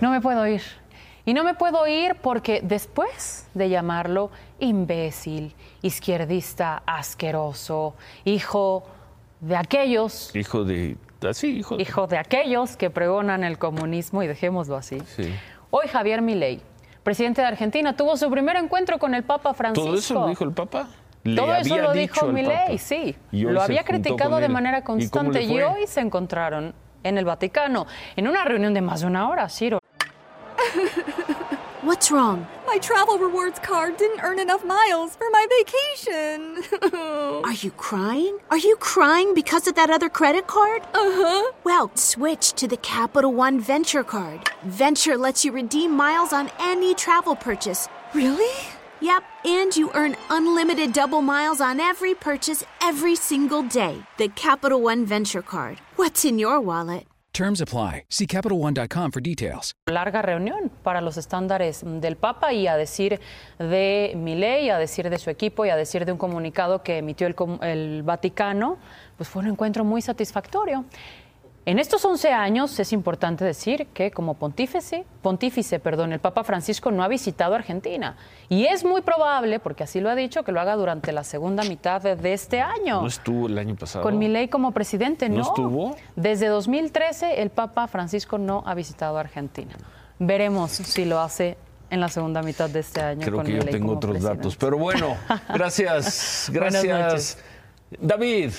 No me puedo ir. Y no me puedo ir porque después de llamarlo imbécil, izquierdista, asqueroso, hijo de aquellos. Hijo de. Así, hijo. Hijo de aquellos que pregonan el comunismo, y dejémoslo así. Sí. Hoy Javier Milei, presidente de Argentina, tuvo su primer encuentro con el Papa Francisco. ¿Todo eso lo dijo el Papa? Le Todo eso lo dijo Milei, sí. Lo había criticado de manera ¿Y cómo constante y, hoy se encontraron en el Vaticano en una reunión de más de una hora, Ciro. What's wrong? My travel rewards card didn't earn enough miles for my vacation. Are you crying? Are you crying because of that other credit card? uh huh. Well, switch to the Capital One Venture Card. Venture lets you redeem miles on any travel purchase. Really? Yep, and you earn unlimited double miles on every purchase every single day. The Capital One Venture Card. What's in your wallet? Terms apply. See CapitalOne.com for details. larga reunión para los estándares del Papa y a decir de Milei, a decir de su equipo y a decir de un comunicado que emitió el, el Vaticano, pues fue un encuentro muy satisfactorio. En estos 11 años es importante decir que como pontífice, pontífice, perdón, el Papa Francisco no ha visitado Argentina y es muy probable, porque así lo ha dicho, que lo haga durante la segunda mitad de, este año. ¿No estuvo el año pasado? Con Milei como presidente, ¿No ¿no? estuvo? Desde 2013 el Papa Francisco no ha visitado Argentina. Veremos si lo hace en la segunda mitad de este año. Creo con que yo tengo otros presidente. datos. Pero bueno, gracias. Gracias. David.